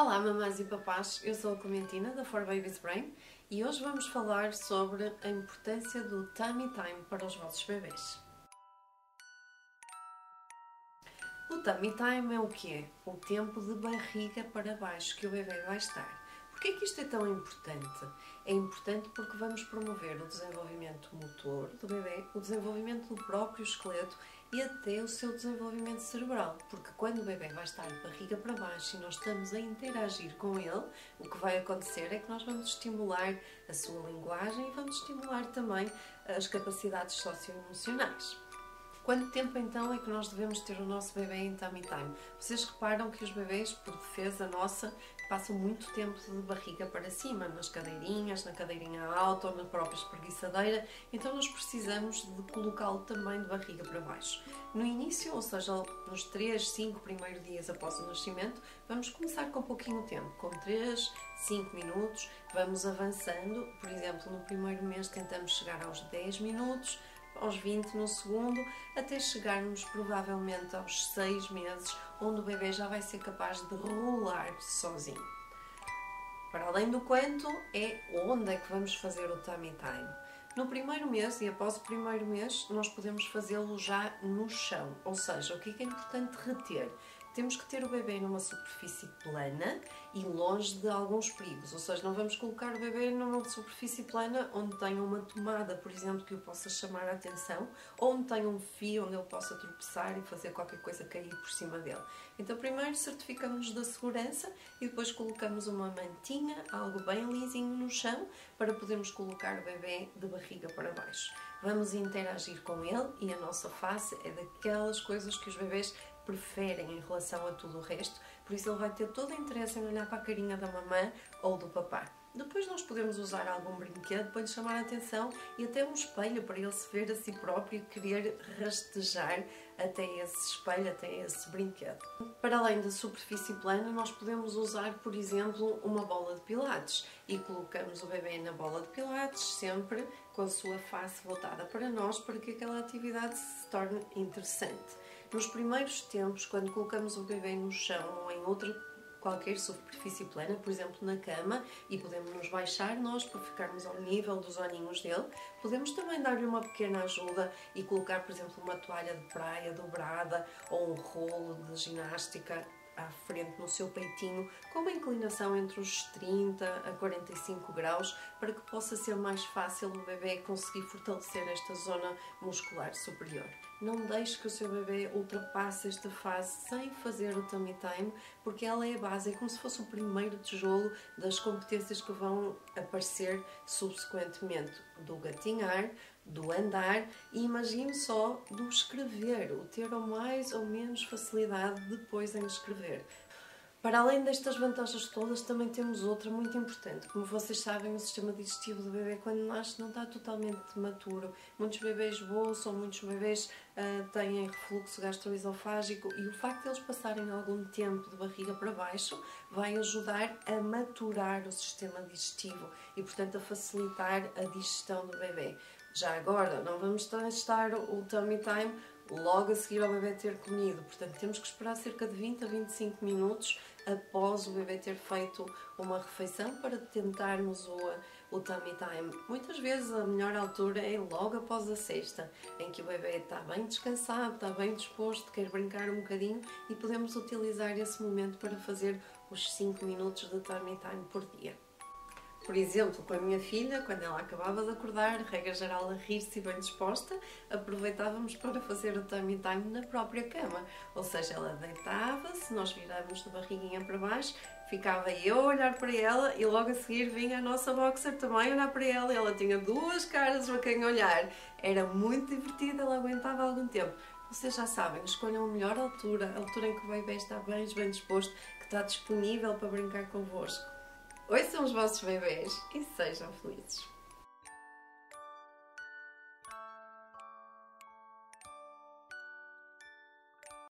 Olá mamães e papás, eu sou a Clementina da For Babies Brain e hoje vamos falar sobre a importância do tummy time para os vossos bebês. O tummy time é o que é? O tempo de barriga para baixo que o bebê vai estar. Porquê é que isto é tão importante? É importante porque vamos promover o desenvolvimento motor do bebê, o desenvolvimento do próprio esqueleto e até o seu desenvolvimento cerebral. Porque quando o bebê vai estar de barriga para baixo e nós estamos a interagir com ele, o que vai acontecer é que nós vamos estimular a sua linguagem e vamos estimular também as capacidades socioemocionais. Quanto tempo então é que nós devemos ter o nosso bebê em tummy time? Vocês reparam que os bebês, por defesa nossa, passam muito tempo de barriga para cima, nas cadeirinhas, na cadeirinha alta ou na própria espreguiçadeira, então nós precisamos de colocá-lo também de barriga para baixo. No início, ou seja, nos 3, 5 primeiros dias após o nascimento, vamos começar com pouquinho tempo, com 3, 5 minutos, vamos avançando, por exemplo, no primeiro mês tentamos chegar aos 10 minutos, aos 20 no segundo, até chegarmos provavelmente aos 6 meses, onde o bebê já vai ser capaz de rolar sozinho. Para além do quanto, é onde é que vamos fazer o tummy time. No primeiro mês e após o primeiro mês, nós podemos fazê-lo já no chão. Ou seja, o que é, é importante reter? Temos que ter o bebê numa superfície plana e longe de alguns perigos, ou seja, não vamos colocar o bebê numa superfície plana onde tenha uma tomada, por exemplo, que o possa chamar a atenção, ou onde tenha um fio onde ele possa tropeçar e fazer qualquer coisa cair por cima dele. Então, primeiro certificamos da segurança e depois colocamos uma mantinha, algo bem lisinho no chão, para podermos colocar o bebê de barriga para baixo. Vamos interagir com ele e a nossa face é daquelas coisas que os bebês preferem em relação a tudo o resto, por isso ele vai ter todo o interesse em olhar para a carinha da mamã ou do papá. Depois nós podemos usar algum brinquedo para lhe chamar a atenção e até um espelho para ele se ver a si próprio e querer rastejar até esse espelho, até esse brinquedo. Para além da superfície plana, nós podemos usar, por exemplo, uma bola de pilates e colocamos o bebê na bola de pilates sempre com a sua face voltada para nós para que aquela atividade se torne interessante. Nos primeiros tempos, quando colocamos o bebê no chão ou em outra qualquer superfície plana, por exemplo na cama, e podemos nos baixar nós para ficarmos ao nível dos olhinhos dele. Podemos também dar-lhe uma pequena ajuda e colocar, por exemplo, uma toalha de praia dobrada ou um rolo de ginástica à frente no seu peitinho, com uma inclinação entre os 30 a 45 graus, para que possa ser mais fácil o bebê conseguir fortalecer esta zona muscular superior. Não deixe que o seu bebê ultrapasse esta fase sem fazer o tummy time, porque ela é a base, é como se fosse o primeiro tijolo das competências que vão aparecer subsequentemente do gatinhar, do andar e imagine só do escrever, o ter ou mais ou menos facilidade depois em escrever. Para além destas vantagens todas, também temos outra muito importante. Como vocês sabem, o sistema digestivo do bebê, quando nasce, não está totalmente maturo. Muitos bebês bolsam, muitos bebês uh, têm refluxo gastroesofágico e o facto de eles passarem algum tempo de barriga para baixo vai ajudar a maturar o sistema digestivo e, portanto, a facilitar a digestão do bebê. Já agora, não vamos testar o tummy time logo a seguir ao bebê ter comido, portanto temos que esperar cerca de 20 a 25 minutos após o bebê ter feito uma refeição para tentarmos o, o tummy time. Muitas vezes a melhor altura é logo após a sexta, em que o bebê está bem descansado, está bem disposto, quer brincar um bocadinho e podemos utilizar esse momento para fazer os 5 minutos de tummy time por dia. Por exemplo, com a minha filha, quando ela acabava de acordar, regra geral a rir-se e bem disposta, aproveitávamos para fazer o tummy time na própria cama. Ou seja, ela deitava-se, nós virávamos de barriguinha para baixo, ficava eu a olhar para ela e logo a seguir vinha a nossa boxer também olhar para ela. Ela tinha duas caras para quem olhar. Era muito divertida, ela aguentava algum tempo. Vocês já sabem, escolham a melhor altura, a altura em que o bebê está bem, bem disposto, que está disponível para brincar convosco. Ouçam os vossos bebês e sejam felizes.